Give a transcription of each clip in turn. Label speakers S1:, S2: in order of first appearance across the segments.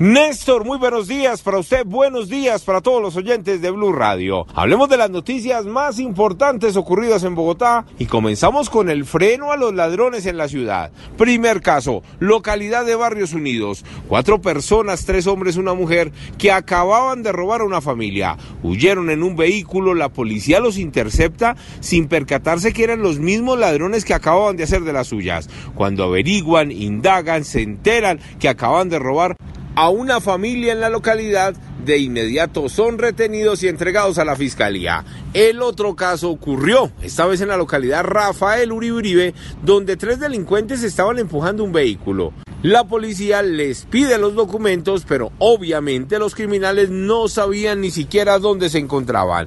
S1: Néstor, muy buenos días para usted, buenos días para todos los oyentes de Blue Radio. Hablemos de las noticias más importantes ocurridas en Bogotá y comenzamos con el freno a los ladrones en la ciudad. Primer caso, localidad de Barrios Unidos. Cuatro personas, tres hombres, una mujer, que acababan de robar a una familia. Huyeron en un vehículo, la policía los intercepta sin percatarse que eran los mismos ladrones que acababan de hacer de las suyas. Cuando averiguan, indagan, se enteran que acaban de robar a una familia en la localidad, de inmediato son retenidos y entregados a la fiscalía. El otro caso ocurrió, esta vez en la localidad Rafael Uribe donde tres delincuentes estaban empujando un vehículo. La policía les pide los documentos, pero obviamente los criminales no sabían ni siquiera dónde se encontraban.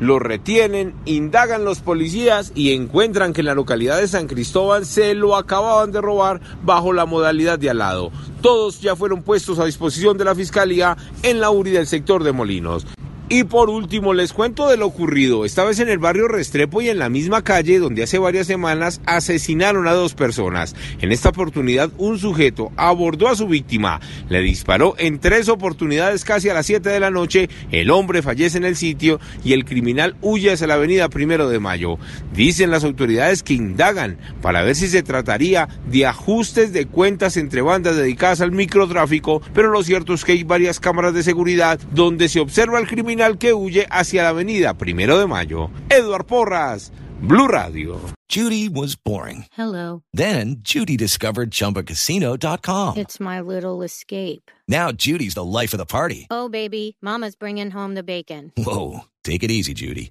S1: Lo retienen, indagan los policías y encuentran que en la localidad de San Cristóbal se lo acababan de robar bajo la modalidad de alado. Todos ya fueron puestos a disposición de la fiscalía en la URI del sector de Molinos. Y por último, les cuento de lo ocurrido, esta vez en el barrio Restrepo y en la misma calle donde hace varias semanas asesinaron a dos personas. En esta oportunidad, un sujeto abordó a su víctima, le disparó en tres oportunidades casi a las 7 de la noche, el hombre fallece en el sitio y el criminal huye hacia la avenida Primero de Mayo. Dicen las autoridades que indagan para ver si se trataría de ajustes de cuentas entre bandas dedicadas al microtráfico, pero lo cierto es que hay varias cámaras de seguridad donde se observa al criminal que huye hacia la avenida Primero de Mayo. Eduard Porras, Blue Radio.
S2: Judy was boring.
S3: Hello.
S2: Then Judy discovered ChumbaCasino.com.
S3: It's my little escape.
S2: Now Judy's the life of the party.
S3: Oh, baby, Mama's bringing home the bacon.
S2: Whoa, take it easy, Judy.